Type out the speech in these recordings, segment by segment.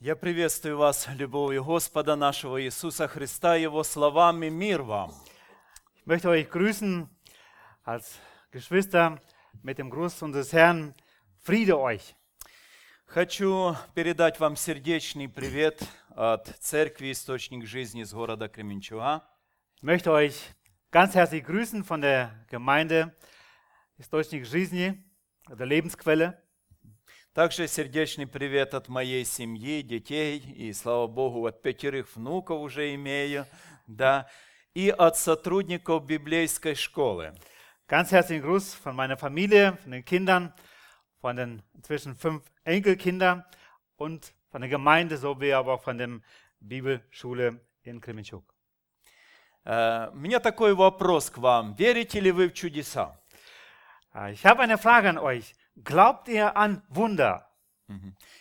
Я приветствую вас любовью Господа нашего Иисуса Христа, Его словами «Мир вам». Ich möchte euch grüßen als Geschwister mit dem Gruß unseres Herrn. Friede euch. Хочу передать вам сердечный привет от Церкви «Источник жизни» из города Кременчуга. Ich möchte euch ganz herzlich grüßen von der Gemeinde Источник жизни, der Lebensquelle. Также сердечный привет от моей семьи, детей, и, слава Богу, от пятерых внуков уже имею, да, и от сотрудников библейской школы. Ganz herzlichen Gruß von meiner Familie, von den Kindern, von den inzwischen fünf Enkelkindern und von der Gemeinde sowie aber auch von der Bibelschule in Kremenchuk. Э, У меня такой вопрос к вам. Верите ли вы в чудеса? Äh, Ich habe eine Frage an euch. Glaubt ihr an Wunder?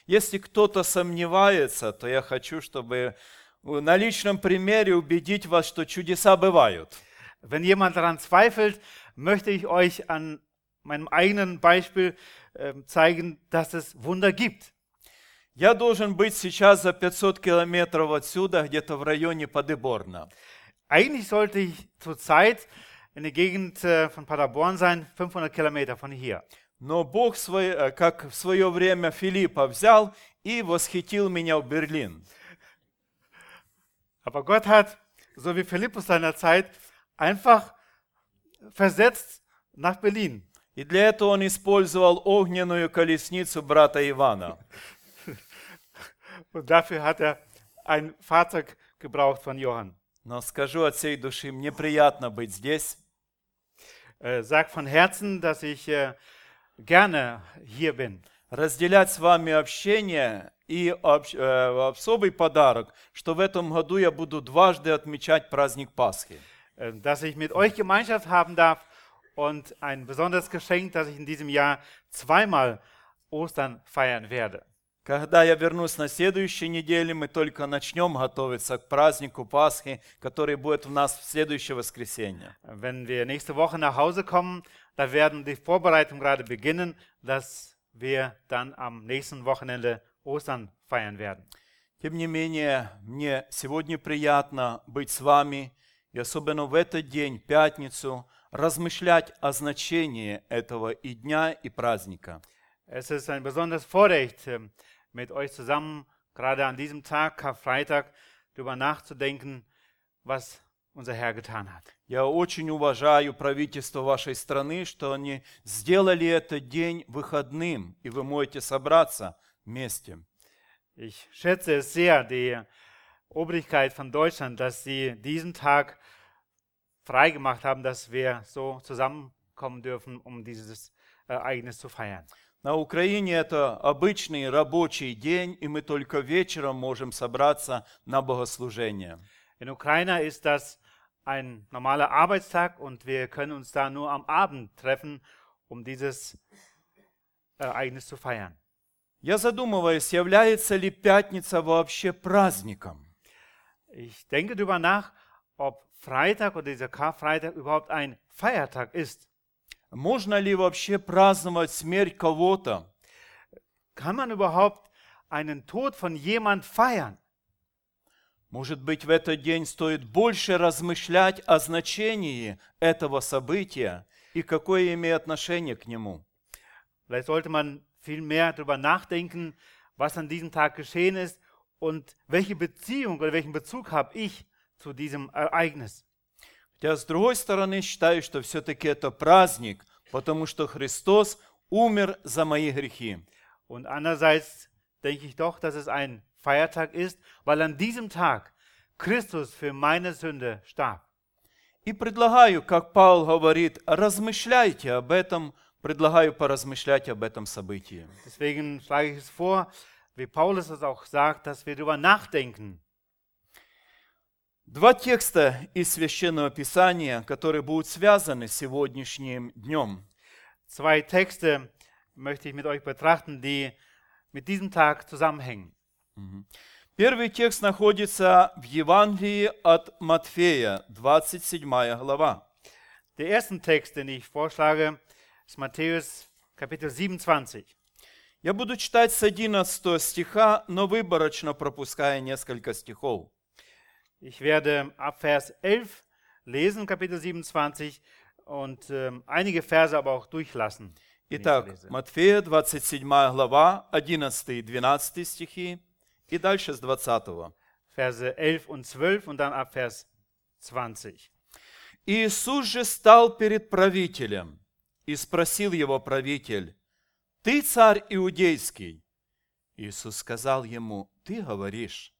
Если кто-то сомневается, то я хочу, чтобы на личном примере убедить вас, что чудеса бывают. Wenn jemand daran zweifelt, möchte ich euch an meinem eigenen Beispiel äh, zeigen, dass es Wunder gibt. Я должен быть сейчас за 500 километров отсюда, где-то в районе Подыборна. Eigentlich sollte ich zurzeit in der Gegend äh, von Paderborn sein, 500 Kilometer von hier. Но Бог, э, как в свое время Филиппа взял и восхитил меня в Берлин. Aber Gott hat, so wie Philippus seiner Zeit, einfach versetzt nach Berlin. И для этого он использовал огненную колесницу брата Ивана. Und dafür hat er ein Fahrzeug gebraucht von Johann. Но скажу от всей души, мне приятно быть здесь. Äh, sag von Herzen, dass ich äh, gerne hier bin. разделять с вами общение и э, особый подарок, что в этом году я буду дважды отмечать праздник Пасхи. äh, dass ich mit euch Gemeinschaft haben darf und ein besonderes Geschenk, dass ich in diesem Jahr zweimal Ostern feiern werde. Когда я вернусь на следующей неделе, мы только начнем готовиться к празднику Пасхи, который будет у нас в следующее воскресенье. Wenn wir nächste Woche nach Hause kommen, da werden die Vorbereitungen gerade beginnen, dass wir dann am nächsten Wochenende Ostern feiern werden. Тем не менее, мне сегодня приятно быть с вами и особенно в этот день, пятницу, размышлять о значении этого и дня, и праздника. Es ist ein besonderes Vorrecht, ähm, mit euch zusammen, gerade an diesem Tag, Karfreitag, darüber nachzudenken, was unser Herr getan hat. Я очень уважаю правительство вашей страны, что они сделали этот день выходным, и вы можете собраться вместе. Ich schätze es sehr, die Obrigkeit von Deutschland, dass sie diesen Tag freigemacht haben, dass wir so zusammenkommen dürfen, um dieses Ereignis zu feiern. На Украине это обычный рабочий день, и мы только вечером можем собраться на богослужение. In Ukraine ist das ein normaler Arbeitstag und wir können uns da nur am Abend treffen, um dieses Ereignis zu feiern. Я задумываюсь, является ли пятница вообще праздником? Ich denke darüber nach, ob Freitag oder dieser Karfreitag überhaupt ein Feiertag ist. Можно ли вообще праздновать смерть кого-то? Kann man überhaupt einen Tod von jemand feiern? Может быть, в этот день стоит больше размышлять о значении этого события и какое имеет отношение к нему. Vielleicht sollte man viel mehr darüber nachdenken, was an diesem Tag geschehen ist und welche Beziehung oder welchen Bezug habe ich zu diesem Ereignis. Хотя, с другой стороны, считаю, что все-таки это праздник, потому что Христос умер за мои грехи. Und andererseits denke ich doch, dass es ein Feiertag ist, weil an diesem Tag Christus für meine Sünde starb. И предлагаю, как Павел говорит, размышляйте об этом, предлагаю поразмышлять об этом событии. Deswegen schlage ich es vor, wie Paulus es auch sagt, dass wir darüber nachdenken. Два текста из Священного Писания, которые будут связаны с сегодняшним днем. Zwei Texte möchte ich mit euch betrachten, die mit diesem Tag zusammenhängen. Первый текст находится в Евангелии от Матфея, 27 глава. Der erste Text, den ich vorschlage, ist Matthäus Kapitel 27. Я буду читать с 11 стиха, но выборочно пропуская несколько стихов. Ich werde ab Vers 11 lesen, Kapitel 27, und ähm, einige Verse aber auch durchlassen. Итак. Матфея, 27 глава, 11 и 12 стихи, и дальше с 20. Verse 11 und 12 und dann ab Vers 20. Иисус же стал перед правителем, и спросил его правитель, «Ты царь иудейский?» Иисус сказал ему, «Ты говоришь».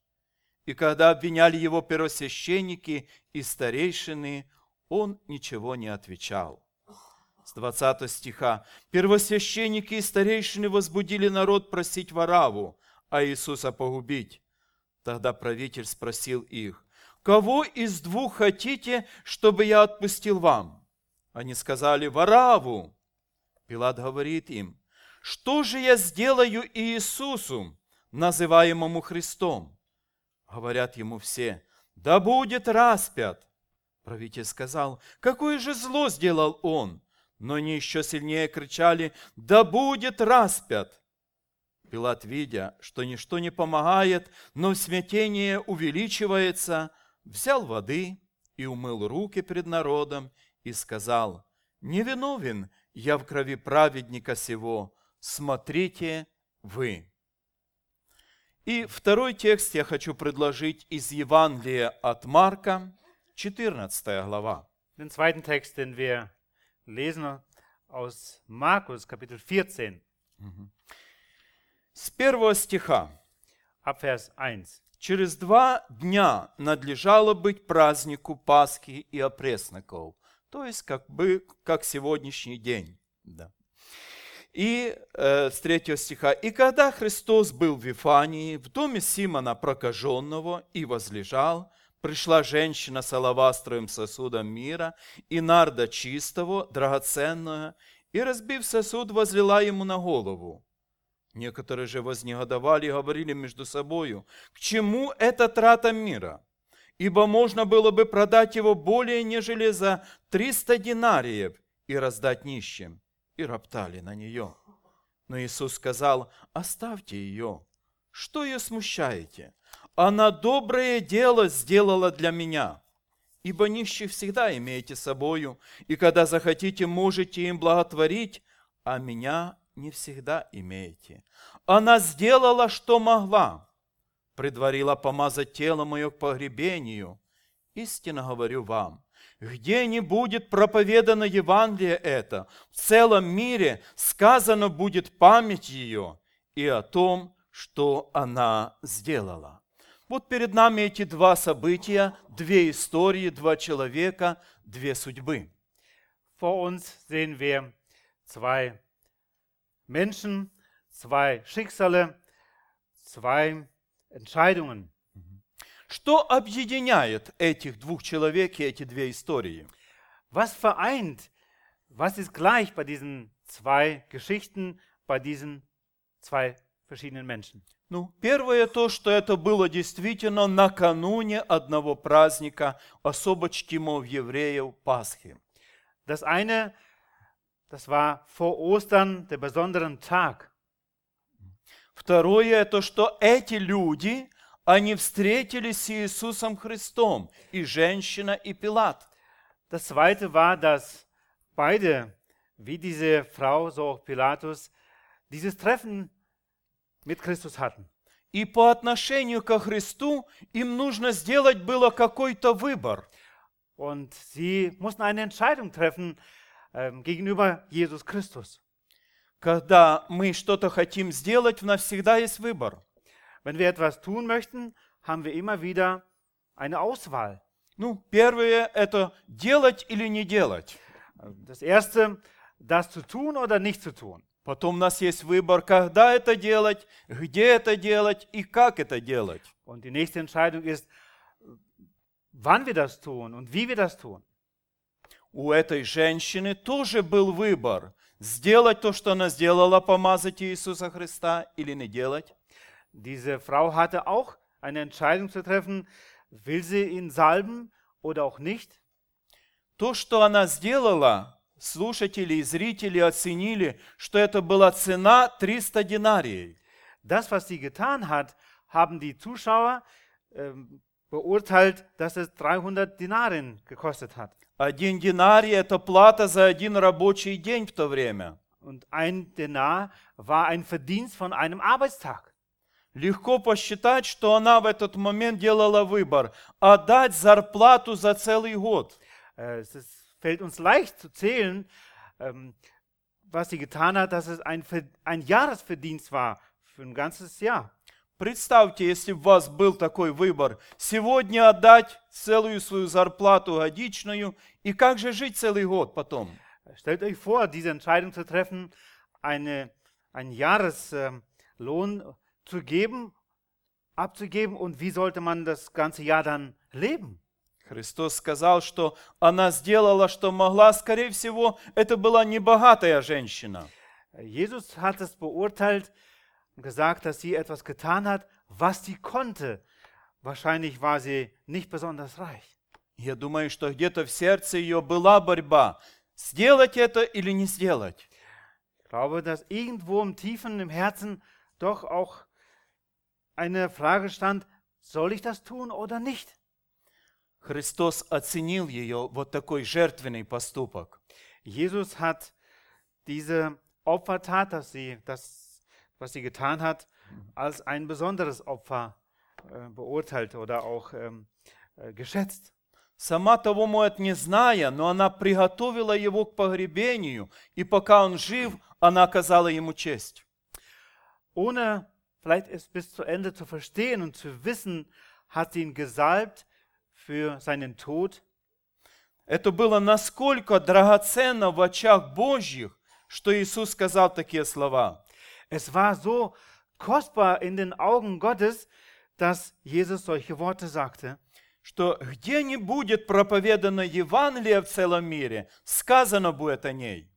И когда обвиняли его первосвященники и старейшины, он ничего не отвечал. С 20 стиха. Первосвященники и старейшины возбудили народ просить Вараву, а Иисуса погубить. Тогда правитель спросил их, «Кого из двух хотите, чтобы я отпустил вам?» Они сказали, «Вараву». Пилат говорит им, «Что же я сделаю Иисусу, называемому Христом?» Говорят ему все, «Да будет распят». Правитель сказал, «Какое же зло сделал он?» Но они еще сильнее кричали, «Да будет распят!» Пилат, видя, что ничто не помогает, но смятение увеличивается, взял воды и умыл руки пред народом и сказал, «Невиновен я в крови праведника сего, смотрите вы». И второй текст я хочу предложить из Евангелия от Марка, 14 глава. Den zweiten Text, den wir lesen aus Markus Kapitel 14, С первого стиха. ab Vers 1. Через два дня надлежало быть празднику Пасхи и опресноков, то есть как бы как сегодняшний день. Да. И э, с третьего стиха. «И когда Христос был в Вифании, в доме Симона прокаженного, и возлежал, пришла женщина с алавастровым сосудом мира и нарда чистого, драгоценного, и, разбив сосуд, возлила ему на голову. Некоторые же вознегодовали и говорили между собою, к чему эта трата мира? Ибо можно было бы продать его более, нежели за 300 динариев и раздать нищим. И роптали на нее. Но Иисус сказал, оставьте ее. Что ее смущаете? Она доброе дело сделала для меня. Ибо нищих всегда имеете собою, и когда захотите, можете им благотворить, а меня не всегда имеете. Она сделала, что могла. Предварила помазать тело мое к погребению. Истинно говорю вам, где не будет проповедано Евангелие это, в целом мире сказано будет память ее и о том, что она сделала. Вот перед нами эти два события, две истории, два человека, две судьбы. Vor uns sehen wir zwei Menschen, zwei Schicksale, zwei Entscheidungen. Что объединяет этих двух человек и эти две истории? Was vereint, was ist gleich bei diesen zwei Geschichten, bei diesen zwei verschiedenen Menschen? Ну, первое то, что это было действительно накануне одного праздника, особо чтимого евреев Пасхи. Das eine, das war vor Ostern, der besonderen Tag. Второе, это что эти люди, они встретились с Иисусом Христом, и женщина, и Пилат. Das zweite war, dass beide, wie diese Frau, so auch Pilatus, dieses Treffen mit Christus hatten. И по отношению ко Христу им нужно сделать было какой-то выбор. Und sie mussten eine Entscheidung treffen ähm, gegenüber Jesus Christus. Когда мы что-то хотим сделать, у нас всегда есть выбор. Wenn wir etwas tun möchten, haben wir immer wieder eine Auswahl. Ну, первое – это делать или не делать. Das erste, das zu tun oder nicht zu tun. Потом у нас есть выбор, когда это делать, где это делать и как это делать. Und die nächste Entscheidung ist, wann wir das tun und wie wir das tun. У этой женщины тоже был выбор – сделать то, что она сделала, помазать Иисуса Христа или не делать. Diese Frau hatte auch eine Entscheidung zu treffen, will sie ihn salben oder auch nicht. То, что она сделала, слушатели и зрители оценили, что это была цена 300 динариев. Das, was sie getan hat, haben die Zuschauer ähm, beurteilt, dass es 300 Dinarien gekostet hat. Один динарий – это плата за один рабочий день в то время. Und ein Denar war ein Verdienst von einem Arbeitstag. Легко посчитать, что она в этот момент делала выбор – отдать зарплату за целый год. Äh, Es fällt uns leicht zu zählen, ähm, was sie getan hat, dass es ein, ein Jahresverdienst war für ein ganzes Jahr. Представьте, если бы у вас был такой выбор – сегодня отдать целую свою зарплату годичную, и как же жить целый год потом? Stellt euch vor, diese Entscheidung zu treffen, eine, einen Jahreslohn zu geben, abzugeben und wie sollte man das ganze Jahr dann leben? Христос сказал, что она сделала, что могла, скорее всего, это была небогатая женщина. Jesus hat es beurteilt und gesagt, dass sie etwas getan hat, was sie konnte. Wahrscheinlich war sie nicht besonders reich. Я думаю, что где-то в сердце ее была борьба, сделать это или не сделать. Ich glaube, dass irgendwo im Tiefen im Herzen doch auch eine Frage stand, soll ich das tun oder nicht? Христос оценил ее вот такой жертвенный поступок. Jesus hat diese Opfertat, dass sie, das, was sie getan hat, als ein besonderes Opfer äh, beurteilt oder auch ähm, äh, geschätzt. Сама того, может, не зная, но она приготовила его к погребению, и пока он жив, она оказала ему честь. Ohne vielleicht es bis zu Ende zu verstehen und zu wissen, hat sie ihn gesalbt für seinen Tod. Это было насколько драгоценно в очах Божьих, что Иисус сказал такие слова. – Es war so kostbar in den Augen Gottes, dass Jesus solche Worte sagte. что где не будет проповедано Евангелие в целом мире, сказано будет о ней.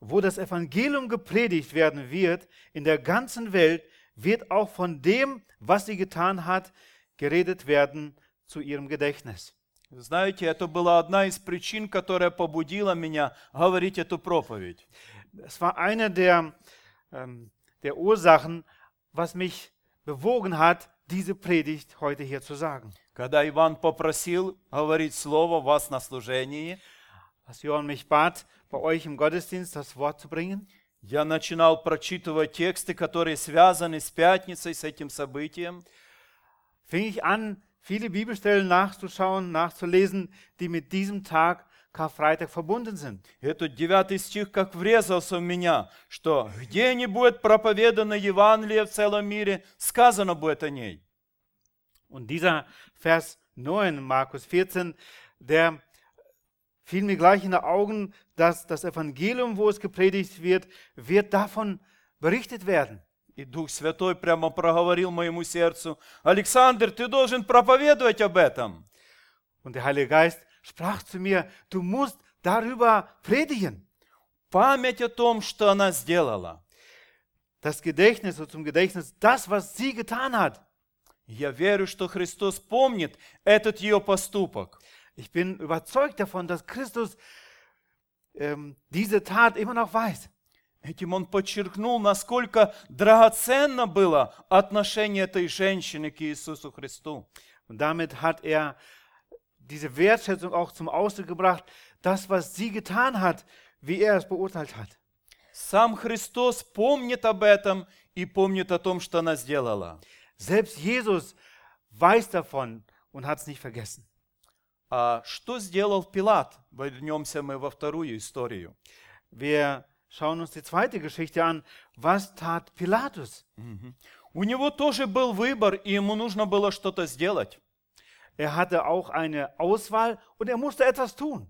Wo das Evangelium gepredigt werden wird in der ganzen Welt, wird auch von dem, was sie getan hat, geredet werden zu ihrem Gedächtnis. Вы Знаете, это была одна из причин, которая побудила меня говорить эту проповедь. Es war eine der, ähm, der Ursachen, was mich bewogen hat, diese Predigt heute hier zu sagen. Когда Иван попросил говорить слово вас на служении, Als Johann mich bat, bei euch im Gottesdienst das Wort zu bringen, я начинал прочитывать тексты, которые связаны с пятницей, с этим событием. fing ich an, viele Bibelstellen nachzuschauen, nachzulesen, die mit diesem Tag Karfreitag verbunden sind. Этот девятый стих как врезался в меня, что где не будет проповедано Евангелие в целом мире, сказано будет о ней. Und dieser Vers 9, Markus 14, der fiel mir gleich in die Augen, dass das Evangelium, wo es gepredigt wird, wird davon berichtet werden. И Дух Святой прямо проговорил моему сердцу, Александр, ты должен проповедовать об этом. Und der Heilige Geist sprach zu mir, du musst darüber predigen. Память о том, что она сделала. Das Gedächtnis und zum Gedächtnis das, was sie getan hat. Я верю, что Христос помнит этот ее поступок. Ich bin überzeugt davon, dass Christus ähm, diese Tat immer noch weiß. Этим он подчеркнул, насколько драгоценно было отношение этой женщины к Иисусу Христу. Und damit hat er diese Wertschätzung auch zum Ausdruck gebracht, das, was sie getan hat, wie er es beurteilt hat. Сам Христос помнит об этом и помнит о том, что она сделала. Selbst Jesus weiß davon und hat es nicht vergessen. А что сделал Пилат? Вернемся мы во вторую историю. Wir schauen uns die zweite Geschichte an. Was tat Pilatus? У него тоже был выбор, и ему нужно было что-то сделать. Er hatte auch eine Auswahl und er musste etwas tun.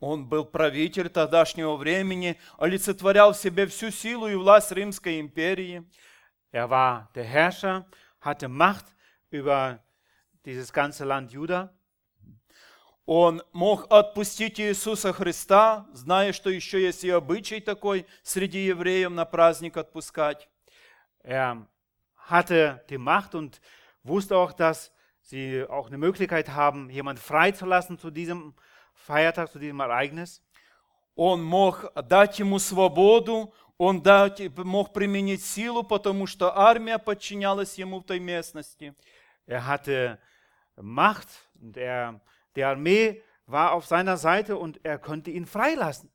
Он был правитель тогдашнего времени, олицетворял в себе всю силу и власть Римской империи. Er war der Herrscher, hatte Macht über dieses ganze Land Juda. Он мог отпустить Иисуса Христа, зная, что еще есть и обычай такой среди евреев на праздник отпускать. Er hatte die Macht und wusste auch, dass sie auch eine Möglichkeit haben, jemand freizulassen zu diesem Feiertag, zu diesem Ereignis. Он мог дать ему свободу, он дать, мог применить силу, потому что армия подчинялась ему в той местности. Er hatte Macht und er, die Armee war auf seiner Seite und er konnte ihn freilassen.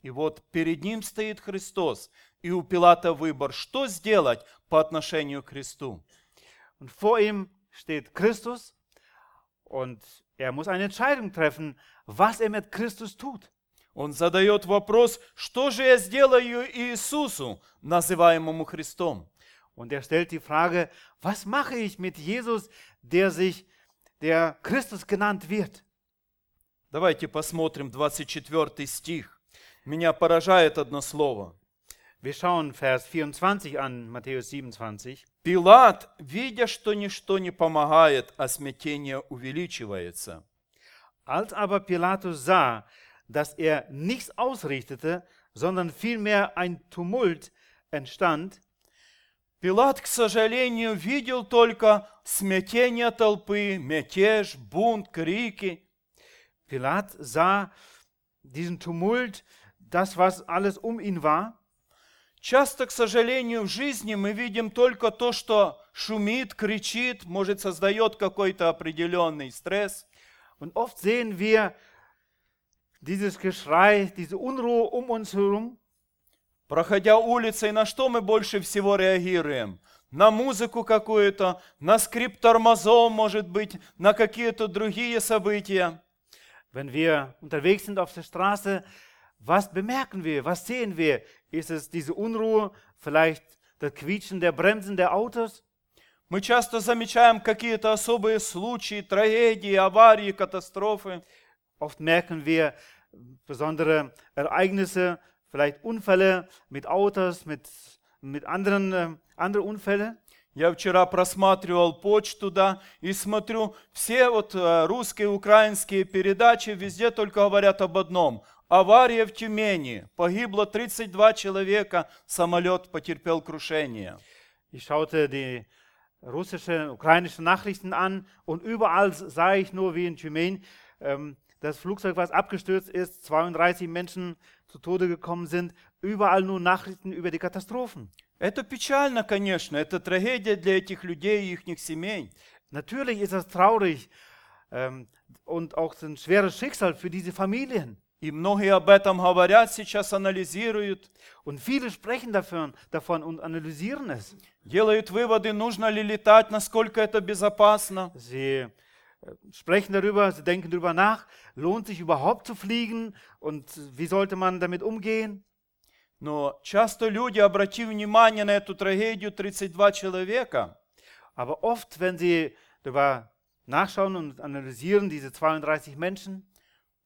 И вот перед ним стоит Христос, и у Пилата выбор, что сделать по отношению к Христу. Und vor ihm steht Christus und er muss eine Entscheidung treffen, was er mit Christus tut. Он задает вопрос, что же я сделаю Иисусу, называемому Христом. Und er stellt die Frage, was mache ich mit Jesus, der sich der Christus genannt wird? Давайте посмотрим 24 стих. Меня поражает одно слово. Wir schauen Vers 24 an, Matthäus 27. Пилат, видя, что ничто не помогает, а смятение увеличивается, Als aber Pilatus sah, dass er nichts ausrichtete, sondern vielmehr ein Tumult entstand, Пилат, к сожалению, видел только смятение толпы, мятеж, бунт, крики. Pilat sah diesen Tumult, das, was alles um ihn war. Часто, к сожалению, в жизни мы видим только то, что шумит, кричит, может, создает какой-то определенный стресс. Und oft sehen wir dieses Geschrei, diese Unruhe um uns herum. Проходя улицей, на что мы больше всего реагируем? На музыку какую-то, на скрип тормозов, может быть, на какие-то другие события. Wenn wir unterwegs sind auf der Straße, was bemerken wir, was sehen wir? Ist es diese Unruhe, vielleicht das Quietschen der Bremsen der Autos? Мы часто замечаем какие-то особые случаи, трагедии, аварии, катастрофы. Oft merken wir besondere Ereignisse, vielleicht Unfälle mit Autos, mit, mit anderen äh, andere Unfälle. Я вчера просматривал почту, да, и смотрю, все вот э, русские, украинские передачи везде только говорят об одном. Авария в Тюмени. Погибло 32 человека, самолет потерпел крушение. Ich schaute die russische, ukrainische Nachrichten an und überall sah ich nur wie in Thymen ähm, das Flugzeug, was abgestürzt ist, 32 Menschen zu Tode gekommen sind. Überall nur Nachrichten über die Katastrophen. Это печально, конечно, это трагедия для этих людей и их семей. Natürlich ist das traurig ähm, und auch ein schweres Schicksal für diese Familien. И многие об этом говорят, сейчас анализируют, Und viele sprechen davon, davon und analysieren es. делают выводы, нужно ли летать, насколько это безопасно. Sie äh, sprechen darüber, sie denken darüber nach, lohnt sich überhaupt zu fliegen und wie sollte man damit umgehen? Но часто люди, обратив внимание на эту трагедию 32 человека, Aber oft, wenn sie darüber nachschauen und analysieren, diese 32 Menschen,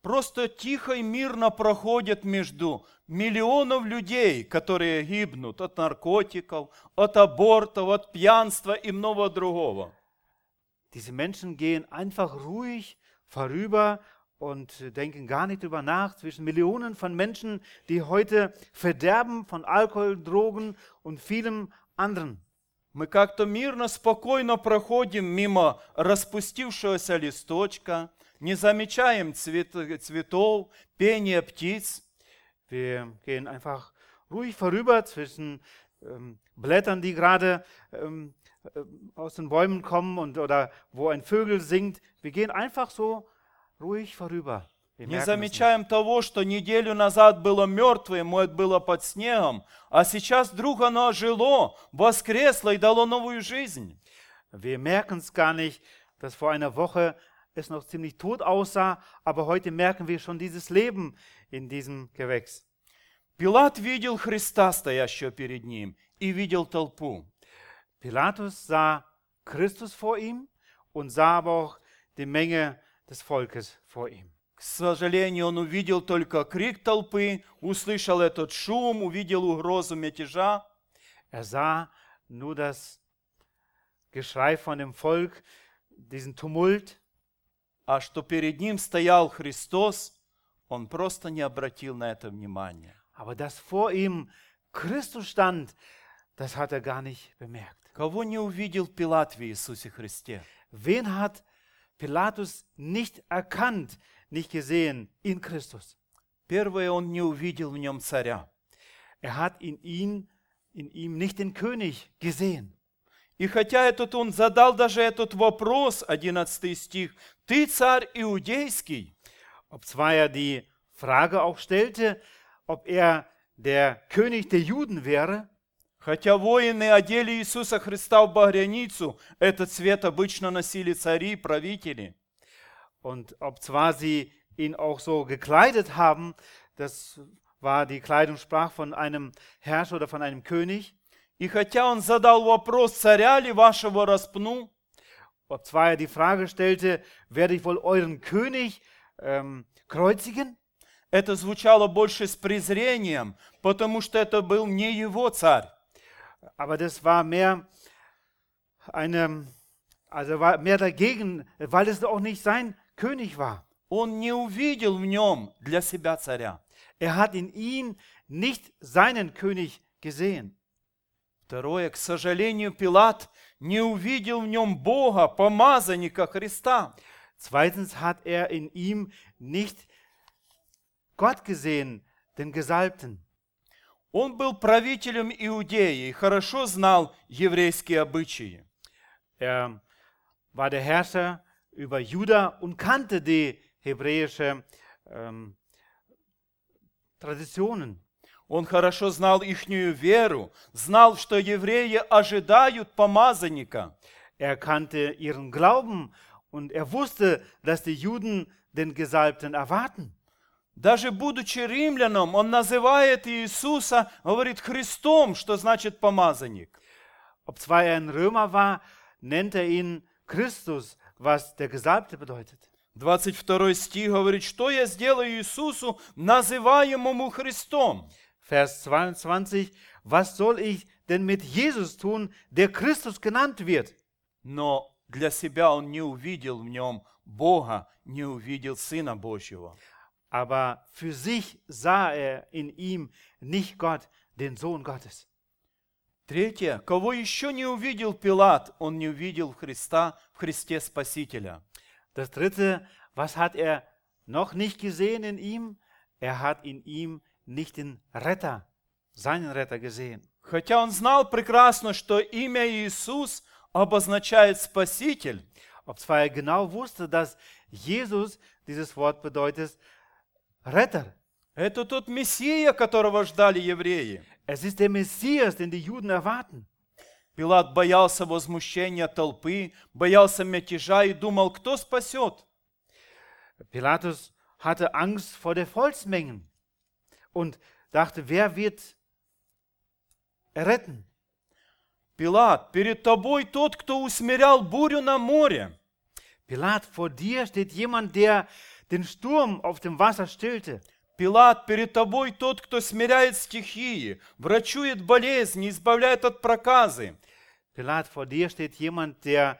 просто тихо и мирно проходят между миллионов людей, которые гибнут от наркотиков, от абортов, от пьянства и много другого. diese Menschen gehen einfach ruhig vorüber und denken gar nicht darüber nach, zwischen Millionen von Menschen, die heute verderben von Alkohol, Drogen und vielem anderen. Мы как-то мирно, спокойно проходим мимо распустившегося листочка, не замечаем цвет- цветов, пения птиц. Wir gehen einfach ruhig vorüber zwischen ähm, Blättern, die gerade ähm, äh, aus den Bäumen kommen und, oder wo ein Vögel singt. Wir gehen einfach so ruhig vorüber. Wir Не merken es nicht. замечаем того, что неделю назад было мертвое, может, было под снегом, а сейчас вдруг оно ожило, воскресло и дало новую жизнь. Wir merken es gar nicht, dass vor einer Woche es noch ziemlich tot aussah, aber heute merken wir schon dieses Leben in diesem Gewächs. Пилат видел Христа, стоящего перед ним, и видел толпу. Pilatus sah Christus vor ihm und sah aber auch die Menge des Volkes vor ihm. К сожалению, он увидел только крик толпы, услышал этот шум, увидел угрозу мятежа. Er sah nur das Geschrei von dem Volk, diesen Tumult, А что перед ним стоял Христос, он просто не обратил на это внимания. aber dass vor ihm Christus stand, das hat er gar nicht bemerkt. Кого не увидел Пилат в Иисусе Христе? Wen hat Pilatus nicht erkannt, nicht gesehen in Christus? Первое, он не увидел в нем царя. Er hat in, ihn, in ihm nicht den König gesehen. И хотя этот он задал даже этот вопрос, 11 стих, «Ты царь иудейский», Ob zwar er die Frage auch stellte, ob er der König der Juden wäre, хотя воины одели Иисуса Христа в багряницу, этот цвет обычно носили цари, правители, und ob zwar sie ihn auch so gekleidet haben, das war die Kleidungssprache von einem Herrscher oder von einem König, и хотя он задал вопрос, царя ли вашего распну, ob zwar er die Frage stellte, werde ich wohl euren König ähm, kreuzigen, это звучало больше с презрением, потому что это был не его царь. aber das war mehr eine, also war mehr dagegen, weil es auch nicht sein König war. Он не увидел в нем для себя царя. Er hat in ihn nicht seinen König gesehen. Второе, к сожалению, Пилат не увидел в нем Бога, помазанника Христа. Zweitens hat er in ihm nicht Gott gesehen, den Gesalbten. Он был правителем Иудеи и хорошо знал еврейские обычаи. Er war der Herrscher über Juda und kannte die hebräische ähm, Traditionen. Он хорошо знал ихнюю веру, знал, что евреи ожидают помазанника. Er kannte ihren Glauben und er wusste, dass die Juden den Gesalbten erwarten. Даже будучи римляном, он называет Иисуса, говорит, Христом, что значит помазанник. Ob zwar er ein Römer war, nennt er ihn Christus, was der Gesalbte bedeutet. 22 стих говорит, что я сделаю Иисусу, называемому Христом. Vers 22, was soll ich denn mit Jesus tun, der Christus genannt wird? Но для себя он не увидел в нем Бога, не увидел Сына Божьего. Aber für sich sah er in ihm nicht Gott, den Sohn Gottes. Третье, кого еще не увидел Пилат, он не увидел Христа в Христе Спасителя. Das dritte, was hat er noch nicht gesehen in ihm? Er hat in ihm nicht den Retter, seinen Retter gesehen. Хотя он знал прекрасно, что имя Иисус обозначает Спаситель, Ob zwar er genau wusste, dass Jesus dieses Wort bedeutet Retter. это тот Мессия, которого ждали евреи. Es ist der Messias, den die Juden erwarten. Пилат боялся возмущения толпы, боялся мятежа и думал, кто спасет. Pilatus hatte Angst vor der Volksmengen und dachte, wer wird retten? Пилат, перед тобой тот, кто усмирял бурю на море. Pilat, vor dir steht jemand, der den Sturm auf dem Wasser stillte. Пилат, перед тобой тот, кто смиряет стихии, врачует болезни, избавляет от проказы. Pilat, vor dir steht jemand, der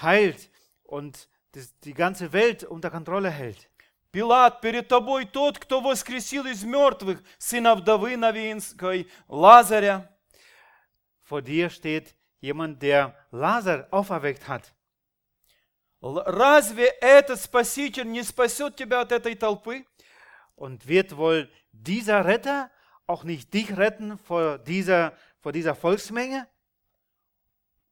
heilt und das, die ganze Welt unter Kontrolle hält. Пилат, перед тобой тот, кто воскресил из мертвых сына вдовы Новинской, Лазаря. Vor dir steht jemand, der Lazar auferweckt hat. Разве этот Спаситель не спасет тебя от этой толпы? Und wird wohl dieser Retter auch nicht dich retten vor dieser, vor dieser Volksmenge?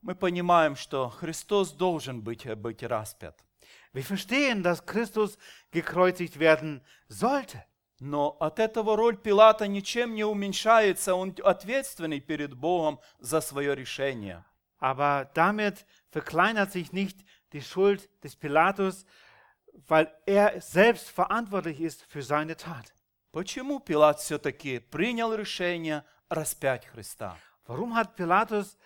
Мы понимаем, что Христос должен быть, быть распят. Wir verstehen, dass Christus gekreuzigt werden sollte. Но от этого роль Пилата ничем не уменьшается, он ответственный перед Богом за свое решение. Aber damit verkleinert sich nicht die Schuld des Pilatus, weil er selbst verantwortlich ist für seine Tat. Почему Пилат все-таки принял решение распять Христа? Warum hat Pilatus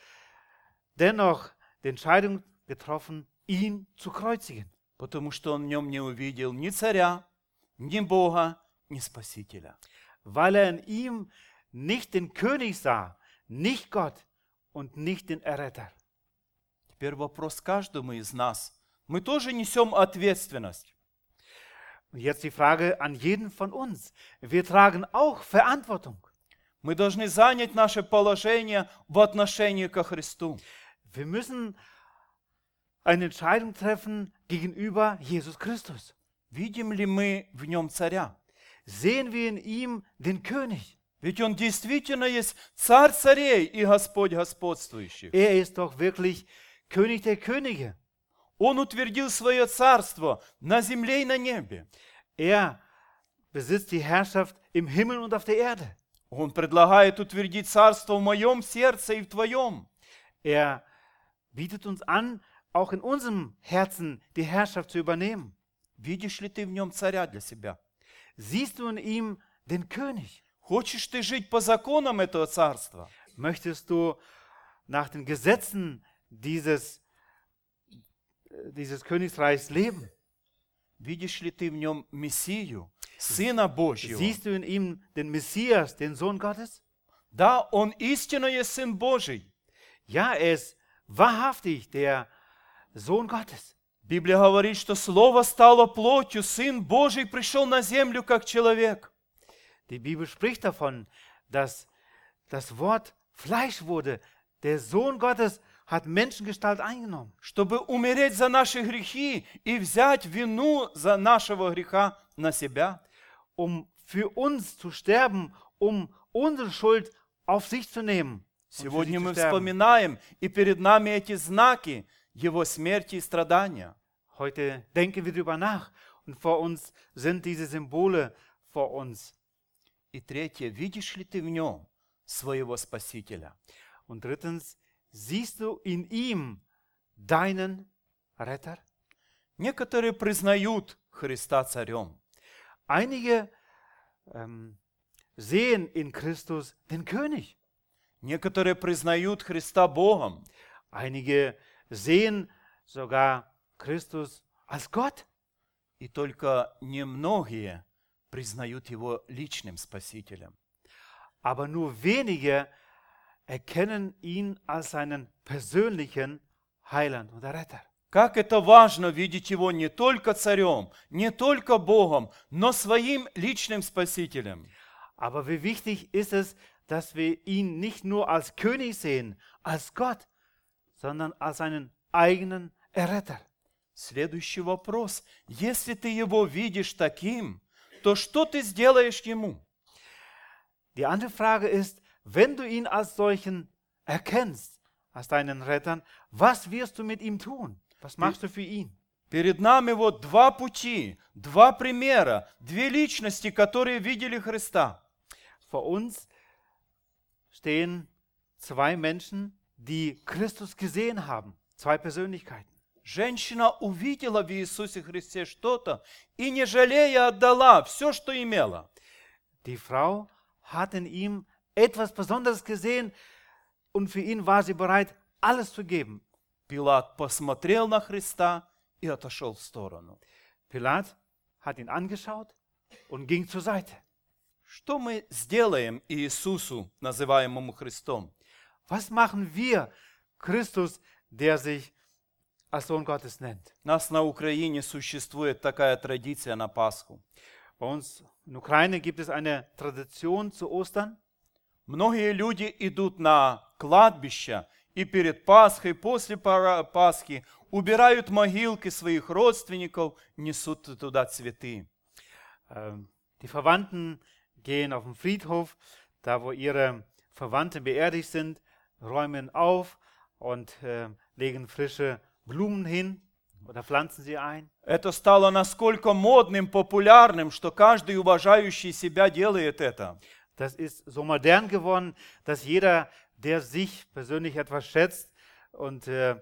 dennoch die Entscheidung getroffen, ihn zu kreuzigen? Потому что он в нем не увидел ни царя, ни Бога, ни Спасителя. Weil er in ihm nicht den König sah, nicht Gott und nicht den Erretter. Теперь вопрос каждому из нас. Мы тоже несем ответственность. Und jetzt die Frage an jeden von uns. Wir tragen auch Verantwortung. Мы должны занять наше положение в отношении ко Христу. Wir müssen eine Entscheidung treffen gegenüber Jesus Christus. Видим ли мы в нем царя? sehen wir in ihm den König. Ведь он действительно есть царь царей и Господь господствующих. Er ist doch wirklich König der Könige. Он утвердил свое царство на земле и на небе. Er besitzt die Herrschaft im Himmel und auf der Erde. Он предлагает утвердить царство в моем сердце и в твоем. Er bietet uns an, auch in unserem Herzen die Herrschaft zu übernehmen. Видишь ли ты в нем царя для себя? Siehst du in ihm den König? Хочешь ты жить по законам этого царства? Möchtest du nach den Gesetzen dieses, äh, dieses Königreichs leben? Видишь ли ты в нем Мессию, Сына Божьего? Siehst du in ihm den Messias, den Sohn Gottes? Да, он истинно есть Сын Божий. Ja, er ist wahrhaftig der Sohn Gottes. Библия говорит, что Слово стало плотью, Сын Божий пришел на землю как человек. Die Bibel spricht davon, dass das Wort Fleisch wurde. Der Sohn Gottes hat Menschengestalt eingenommen, чтобы умереть за наши грехи и взять вину за нашего греха на себя. um für uns zu sterben, um unsere Schuld auf sich zu nehmen. Сегодня мы вспоминаем, и перед нами эти знаки Его смерти и страдания. Heute denken wir darüber nach und vor uns sind diese Symbole vor uns. И третье, видишь ли ты в нем своего Спасителя? Und drittens, siehst du in ihm deinen Retter? Некоторые признают Христа царем. Einige ähm, sehen in Christus den König. Некоторые признают Христа Богом. Einige sehen sogar Christus als Gott. И только немногие признают Его личным Спасителем. Aber nur wenige erkennen ihn als seinen persönlichen Heiland und Retter. Как это важно видеть Его не только царем, не только Богом, но своим личным Спасителем. Aber wie wichtig ist es, dass wir ihn nicht nur als König sehen, als Gott, sondern als seinen eigenen Erretter. Следующий вопрос. Если ты Его видишь таким, то что ты сделаешь Ему? Die andere Frage ist, wenn du ihn als solchen erkennst, als deinen Rettern, was wirst du mit ihm tun? Was machst du für ihn? Перед нами вот два пути, два примера, две личности, которые видели Христа. Vor uns stehen zwei Menschen, die Christus gesehen haben, zwei Persönlichkeiten. Женщина увидела в Иисусе Христе что-то и, не жалея, отдала все, что имела. Die Frau hat in ihm etwas Besonderes gesehen und für ihn war sie bereit, alles zu geben. Пилат посмотрел на Христа и отошел в сторону. Pilat hat ihn angeschaut und ging zur Seite. Что мы сделаем Иисусу, называемому Христом? Was machen wir, Christus, der sich als Sohn Gottes nennt? У нас на Украине существует такая традиция на Пасху. Bei uns in Ukraine gibt es eine Tradition zu Ostern. Многие люди идут на кладбище и перед Пасхой, после пара- Пасхи убирают могилки своих родственников, несут туда цветы. Ähm, Die Verwandten gehen auf den Friedhof, da wo ihre Verwandten beerdigt sind, räumen auf und äh, legen frische Blumen hin oder pflanzen sie ein. Это стало насколько модным, популярным, что каждый уважающий себя делает это. Das ist so modern geworden, dass jeder, der sich persönlich etwas schätzt und äh,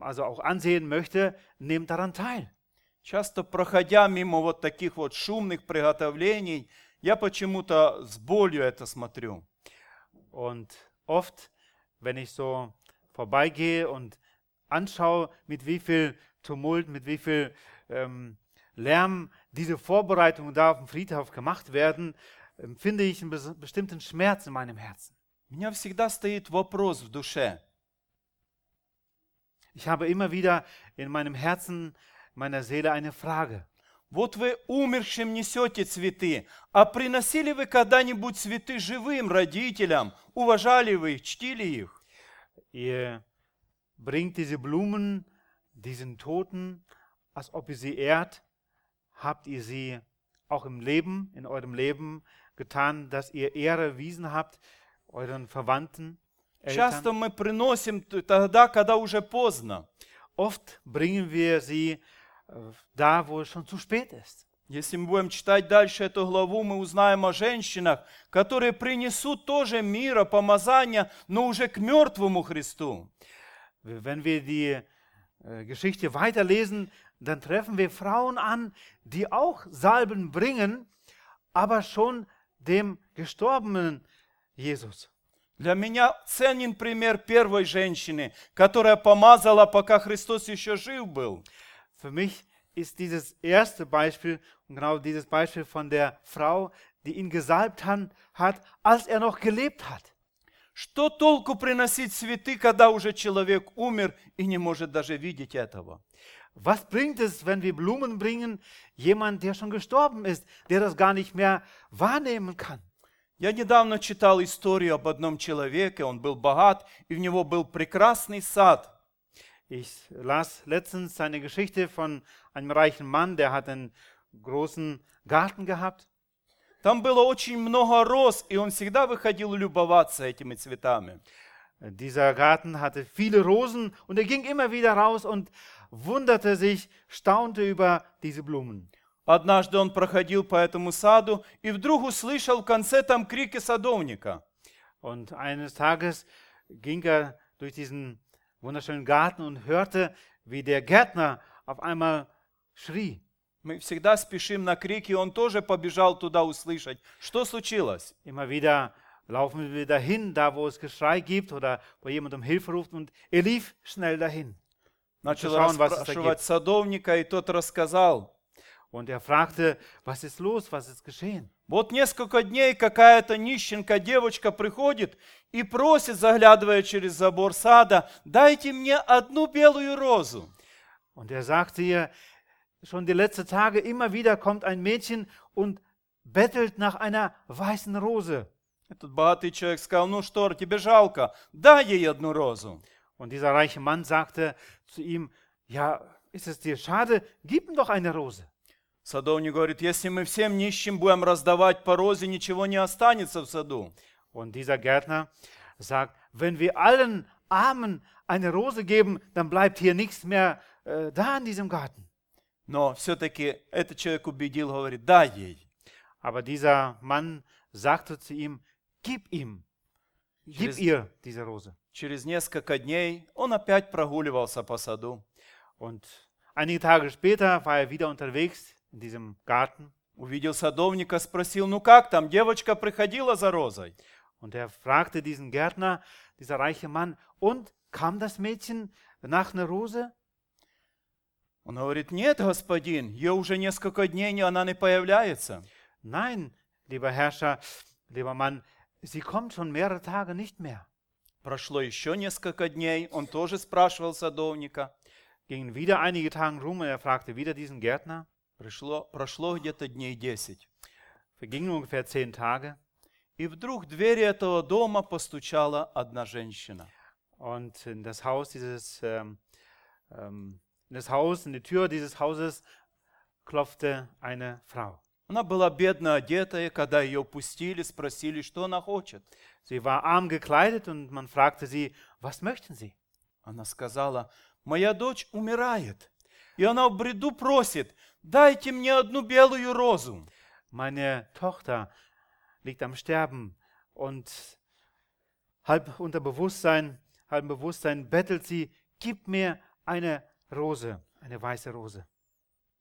also auch ansehen möchte, nimmt daran teil. Часто проходя мимо вот таких вот шумных приготовлений, я почему-то с болью это смотрю. Und oft, wenn ich so vorbeigehe und anschaue, mit wie viel Tumult, mit wie viel ähm, Lärm diese Vorbereitungen da auf dem Friedhof gemacht werden, ähm, empfinde ich einen bes bestimmten Schmerz in meinem Herzen. Ich habe immer wieder in meinem Herzen, meiner Seele eine Frage. Вот вы умершим несете цветы, а приносили вы когда-нибудь цветы живым родителям? Уважали вы их, чтили их? Ihr bringt diese Blumen, diesen Toten, als ob ihr sie ehrt. Habt ihr sie auch im Leben, in eurem Leben getan, dass ihr Ehre erwiesen habt, euren Verwandten, Часто Eltern? мы приносим тогда, когда уже поздно. Oft bringen wir sie äh, da, wo es schon zu spät ist. Если мы будем читать дальше эту главу, мы узнаем о женщинах, которые принесут тоже мира, помазания, но уже к мертвому Христу. Wenn wir die äh, Geschichte weiterlesen, dann treffen wir Frauen an, die auch Salben bringen, aber schon dem gestorbenen Jesus. Для меня ценен пример первой женщины, которая помазала, пока Христос еще жив был. Für mich ist dieses erste Beispiel und genau dieses Beispiel von der Frau, die ihn gesalbt hat, als er noch gelebt hat. Что толку приносить цветы, когда уже человек умер и не может даже видеть этого? Was bringt es, wenn wir Blumen bringen, jemand, der schon gestorben ist, der das gar nicht mehr wahrnehmen kann? Я недавно читал историю об одном человеке, он был богат, и у него был прекрасный сад. Ich las letztens eine Geschichte von einem reichen Mann, der hat einen großen Garten gehabt. Там было очень много роз, и он всегда выходил любоваться этими цветами. Dieser Garten hatte viele Rosen und er ging immer wieder raus und wunderte sich, staunte über diese Blumen. Однажды он проходил по этому саду и вдруг услышал в конце там крики садовника. Und eines Tages ging er durch diesen wunderschönen Garten und hörte, wie der Gärtner auf einmal schrie. Мы всегда спешим на крики, и он тоже побежал туда услышать, что случилось. Immer wieder laufen wir dahin, da wo es Geschrei gibt oder wo jemand um Hilfe ruft und er lief schnell dahin. Начал Сашаун вас расспрашивать садовника, и тот рассказал. Und er fragte, was ist los, was ist geschehen? Вот несколько дней какая-то нищенка девочка приходит и просит, заглядывая через забор сада, дайте мне одну белую розу. Und er sagte ihr, schon die letzten Tage immer wieder kommt ein Mädchen und bettelt nach einer weißen Rose. Этот богатый человек сказал, ну что, тебе жалко, дай ей одну розу. Und dieser reiche Mann sagte zu ihm, ja, ist es dir schade? Gib ihm doch eine Rose. Садовник говорит, если мы всем нищим будем раздавать по розе, ничего не останется в саду. Und dieser Gärtner sagt, wenn wir allen Armen eine Rose geben, dann bleibt hier nichts mehr äh, da in diesem Garten. Но все-таки этот человек убедил, говорит, дай ей. Aber dieser Mann sagte zu ihm, gib ihm, gib Через- ihr diese Rose. Через несколько дней он опять прогуливался по саду. Und einige Tage später war er wieder unterwegs in diesem Garten Увидел садовника, спросил, ну как там, девочка приходила за розой? und er fragte diesen Gärtner, dieser reiche Mann, und kam das Mädchen nach einer Rose? Он говорит, нет, господин, ее уже несколько дней не- она не появляется. Nein, lieber Herrscher, lieber Mann, sie kommt schon mehrere Tage nicht mehr. Прошло еще несколько дней, он тоже спрашивал садовника. Gingen wieder einige Tage rum und er fragte wieder diesen Gärtner. Пришло, прошло где-то дней 10. Vergingen ungefähr zehn Tage И вдруг в двери этого дома постучала одна женщина. und in das Haus dieses, ähm, ähm, in das Haus, in die Tür dieses Hauses klopfte eine Frau. Она была бедно одета, и когда ее пустили, спросили, что она хочет. Sie war arm gekleidet und man fragte sie, was möchten Sie? Она сказала, моя дочь умирает, и она в бреду просит, дайте мне одну белую розу. Meine Tochter liegt am Sterben und halb unter Bewusstsein, halb im Bewusstsein bettelt sie, gib mir eine Rose, eine weiße Rose.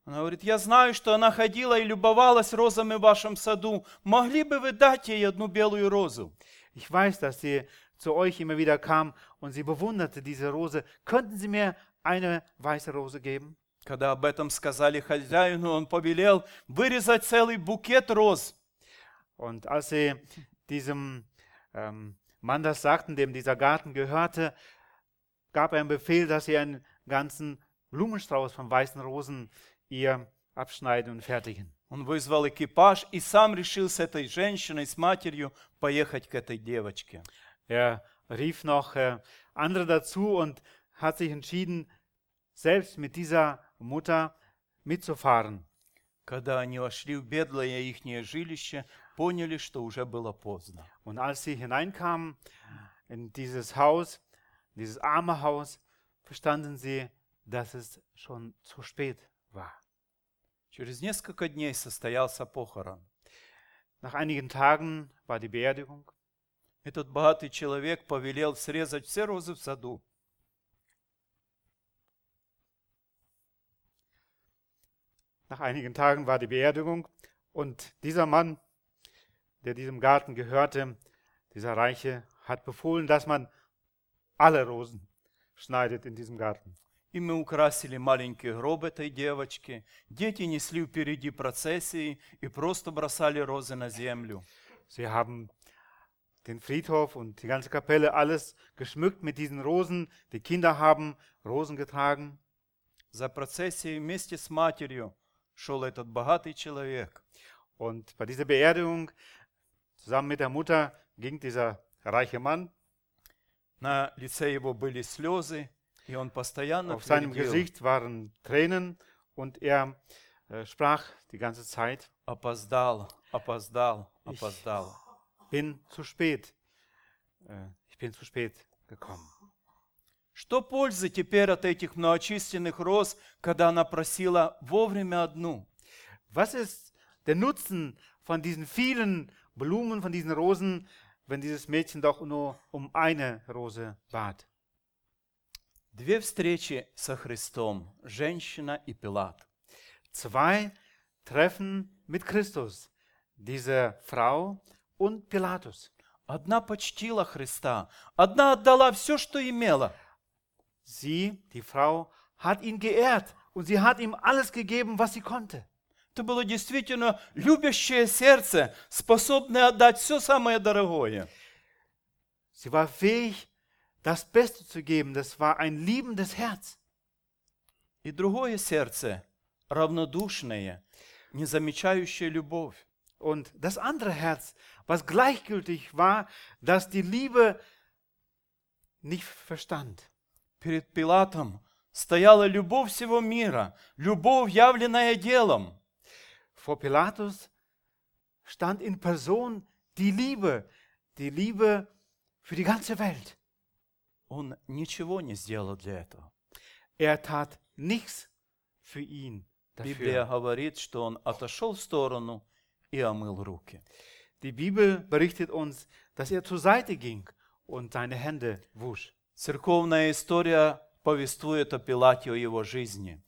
Она говорит, я знаю, что она ходила и любовалась розами в вашем саду. Могли бы вы дать ей одну белую розу? Ich weiß, dass sie zu euch immer wieder kam und sie bewunderte diese Rose. Könnten Sie mir eine weiße Rose geben? Когда об этом сказали хозяину, он повелел вырезать целый букет роз. Und als sie diesem ähm, Mann das sagten, dem dieser Garten gehörte, gab er einen Befehl, dass sie einen ganzen Blumenstrauß von weißen Rosen ihr abschneiden und fertigen. Он вызвал экипаж и сам решил с этой женщиной, с матерью, поехать к этой девочке. Er rief noch äh, andere dazu und hat sich entschieden, selbst mit dieser Mutter mitzufahren. Когда они вошли в бедлое ихнее жилище, поняли, что уже было поздно. Und als sie hineinkamen in dieses Haus, dieses arme Haus, verstanden sie, dass es schon zu spät war. Через несколько дней состоялся похорон. Nach einigen Tagen war die Beerdigung. Этот богатый человек повелел срезать все розы в саду. Nach einigen Tagen war die Beerdigung und dieser Mann, der diesem Garten gehörte, dieser Reiche, hat befohlen, dass man alle Rosen schneidet in diesem Garten. И мы украсили маленький гроб этой девочки. Дети несли впереди процессии и просто бросали розы на землю. Sie haben den Friedhof und die ganze Kapelle alles geschmückt mit diesen Rosen. Die Kinder haben Rosen getragen. За процессией вместе с матерью шел этот богатый человек. Und bei dieser Beerdigung zusammen mit der Mutter ging dieser reiche Mann. На лице его были слезы, и он постоянно Auf seinem твердил, Gesicht waren Tränen und er äh, sprach die ganze Zeit, опоздал, опоздал, Ich- опоздал. bin zu spät. Äh, ich bin zu spät gekommen. Что пользы теперь от этих многочисленных роз, когда она просила вовремя одну? Was ist der Nutzen von diesen vielen Blumen, von diesen Rosen, wenn dieses Mädchen doch nur um eine Rose bat? Две встречи со Христом, женщина и Пилат. Zwei Treffen mit Christus, diese Frau und Pilatus. Одна почтила Христа, одна отдала все, что имела. Sie, die Frau, hat ihn geehrt und sie hat ihm alles gegeben, was sie konnte. Это было действительно любящее сердце, способное отдать все самое дорогое. Sie war fähig, das Beste zu geben. Das war ein liebendes Herz. И другое сердце, равнодушное, не замечающее любовь. Und das andere Herz, was gleichgültig war, das die Liebe nicht verstand. Перед Пилатом стояла любовь всего мира, любовь, явленная делом. Vor Pilatus stand in Person die Liebe, die Liebe für die ganze Welt. Он ничего не сделал для этого. Er tat nichts für ihn Библия dafür. говорит, что он отошел в сторону и омыл руки. Die Bibel berichtet uns, dass er zur Seite ging und seine Hände wusch. Церковная история повествует о Пилате, о его жизни.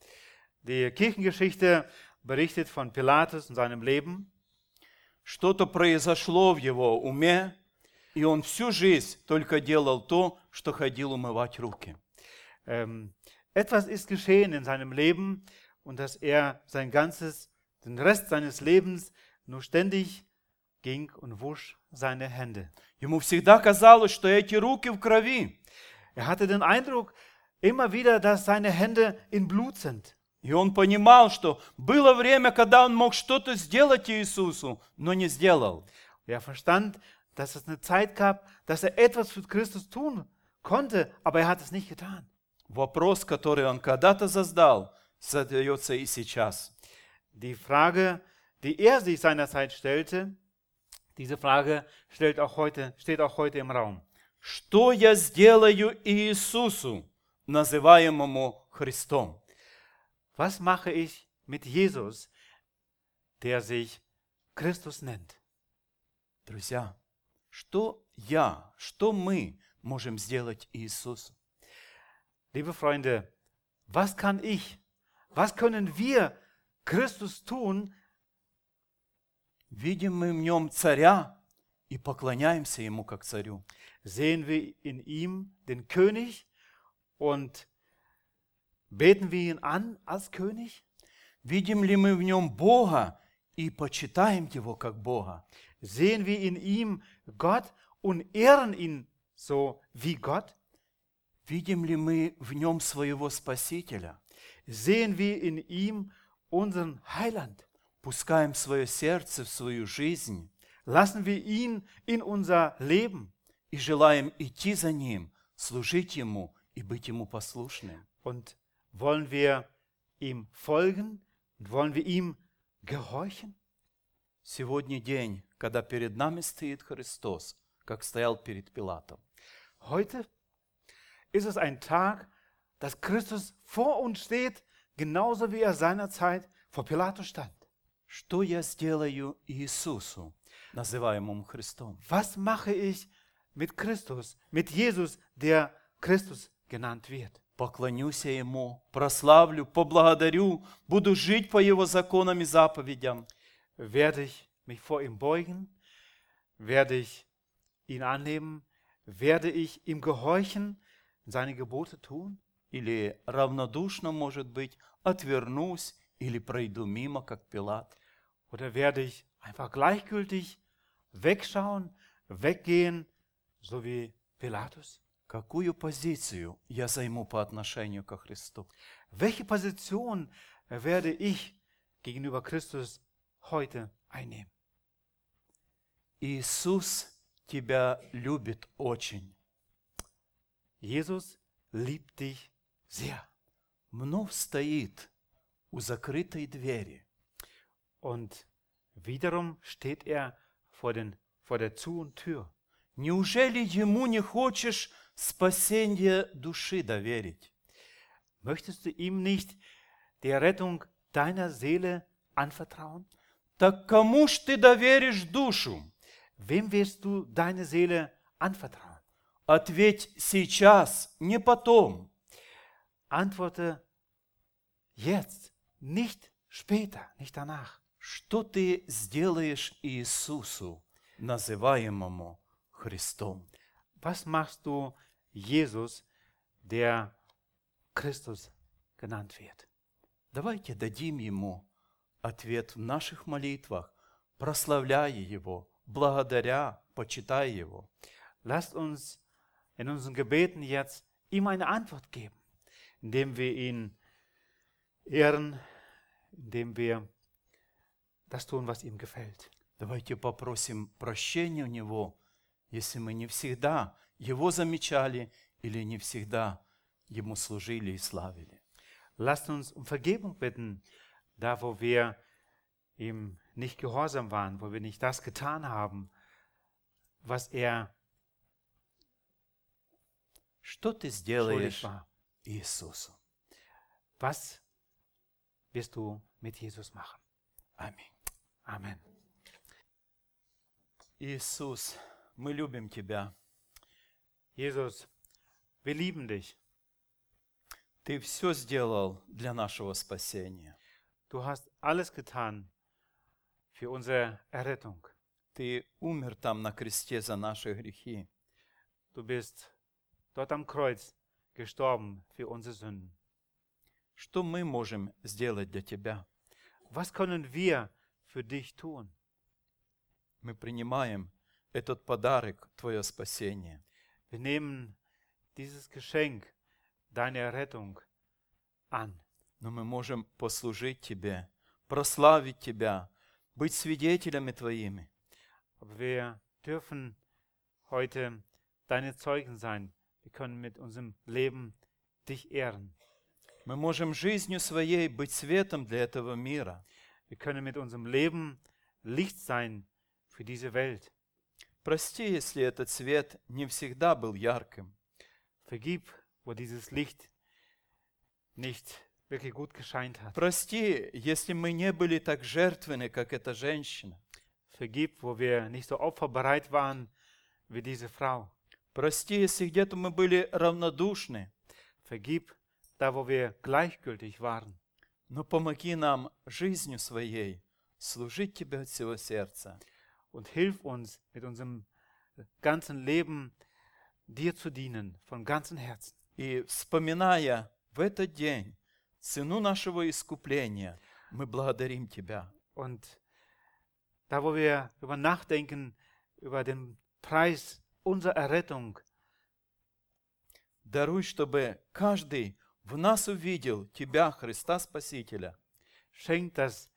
Die Kirchengeschichte berichtet von Pilatus und seinem Leben. Что-то произошло в его уме, и он всю жизнь только делал то, что ходил умывать руки. Ähm, etwas ist geschehen in seinem Leben und dass er sein ganzes, den Rest seines Lebens nur ständig ging und wusch seine Hände. Ему всегда казалось, что эти руки в крови. Er hatte den Eindruck immer wieder, dass seine Hände in Blut sind. И он понимал, что было время, когда он мог что-то сделать Иисусу, но не сделал. Er verstand, dass es eine Zeit gab, dass er etwas für Christus tun konnte, aber er hat es nicht getan. Вопрос, который он когда-то создал, задается и сейчас. Die Frage, die er sich seinerzeit stellte, diese Frage stellt auch heute, steht auch heute im Raum. Что я сделаю Иисусу, называемому Христом? Was mache ich mit Jesus, der sich Christus nennt? Друзья, что я, что мы можем сделать Иисусу? Liebe Freunde, was kann ich, was können wir Christus tun, Видим мы в нем царя и поклоняемся ему как царю. sehen wir in ihm den König und beten wir ihn an als König? Видим ли мы в нем Бога и почитаем его как Бога? Sehen wir in ihm Gott und ehren ihn so wie Gott? Видим ли мы в нем своего Спасителя? Sehen wir in ihm unseren Heiland? Пускаем свое сердце в свою жизнь Lassen wir ihn in unser Leben И желаем идти за ним, служить ему и быть ему послушным. und wollen wir ihm folgen und wollen wir ihm gehorchen? Сегодня день, когда перед нами стоит Христос, как стоял перед Пилатом. Heute ist es ein Tag, dass Christus vor uns steht, genauso wie er seinerzeit vor Pilatus stand. Что я сделаю Иисусу, называемому Христом? Was mache ich mit Christus, mit Jesus, der Christus genannt wird? Поклонюсь я Ему, прославлю, поблагодарю, буду жить по Его законам и заповедям. Werde ich mich vor ihm beugen? Werde ich ihn annehmen? Werde ich ihm gehorchen, seine Gebote tun? Или равнодушно, может быть, отвернусь или пройду мимо, как Пилат. Oder werde ich einfach gleichgültig wegschauen, weggehen, so wie Pilatus? Какую позицию я займу по отношению ко Христу? Welche Position werde ich gegenüber Christus heute einnehmen? Иисус тебя любит очень. Jesus liebt dich sehr. Вновь стоит у закрытой двери. Und wiederum steht er vor, den, vor der Zu- und Tür. Неужели Ему не хочешь спасение души доверить? Möchtest du ihm nicht die Rettung deiner Seele anvertrauen? Так кому ж ты доверишь душу? Wem wirst du deine Seele anvertrauen? Ответь сейчас, не потом. Antworte jetzt, nicht später, nicht danach. Что ты сделаешь Иисусу, называемому Христом? Was machst du Jesus, der Christus genannt wird? Давайте дадим Ему ответ в наших молитвах, прославляя Его, благодаря, почитая Его. Lasst uns in unseren Gebeten jetzt ihm eine Antwort geben, indem wir ihn ehren, indem wir das tun, was ihm gefällt. Давайте попросим прощения у Него, если мы не всегда Его замечали или не всегда Ему служили и славили. Lasst uns um Vergebung bitten, da wo wir ihm nicht gehorsam waren, wo wir nicht das getan haben, was er Что ты schuldig сделаешь war. Иисусу? Was wirst du mit Jesus machen? Аминь. Amen. Иисус, мы любим Тебя. Jesus, wir lieben dich. Ты все сделал для нашего спасения. Du hast alles getan für unsere Errettung. Ты умер там на кресте за наши грехи. Du bist dort am Kreuz gestorben für unsere Sünden. Что мы можем сделать для Тебя? Was können wir für dich tun? Мы принимаем этот подарок, Твое спасение. Wir nehmen dieses Geschenk, deine Errettung, an. Но мы можем послужить Тебе, прославить Тебя, быть свидетелями Твоими. Aber wir dürfen heute deine Zeugen sein. Wir können mit unserem Leben dich ehren. Мы можем жизнью своей быть светом для этого мира. Wir können mit unserem Leben Licht sein für diese Welt. Прости, если этот свет не всегда был ярким. Vergib, wo dieses Licht nicht wirklich gut gescheint hat. Прости, если мы не были так жертвенны, как эта женщина. Vergib, wo wir nicht so opferbereit waren wie diese Frau. Прости, если где-то мы были равнодушны. Vergib, da wo wir gleichgültig waren. Но помоги нам жизнью своей служить Тебе от всего сердца. Und hilf uns mit unserem ganzen Leben dir zu dienen, von ganzem Herzen. И вспоминая в этот день цену нашего искупления, мы благодарим Тебя. Und da wo wir über nachdenken, über den Preis unserer Errettung, Даруй, чтобы каждый в нас увидел Тебя, Христа Спасителя, schenkt, dass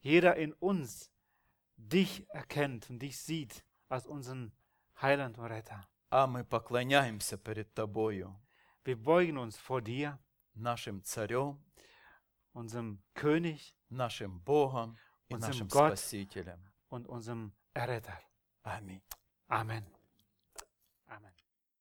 jeder in uns dich erkennt und dich sieht als unseren Heiland und Retter. а мы поклоняемся перед Тобою, Wir beugen uns vor dir, нашим Царем, unserem König, нашим Богом и Unserem нашим Gott. Спасителем. und unserem Erretter. Аминь. Amen.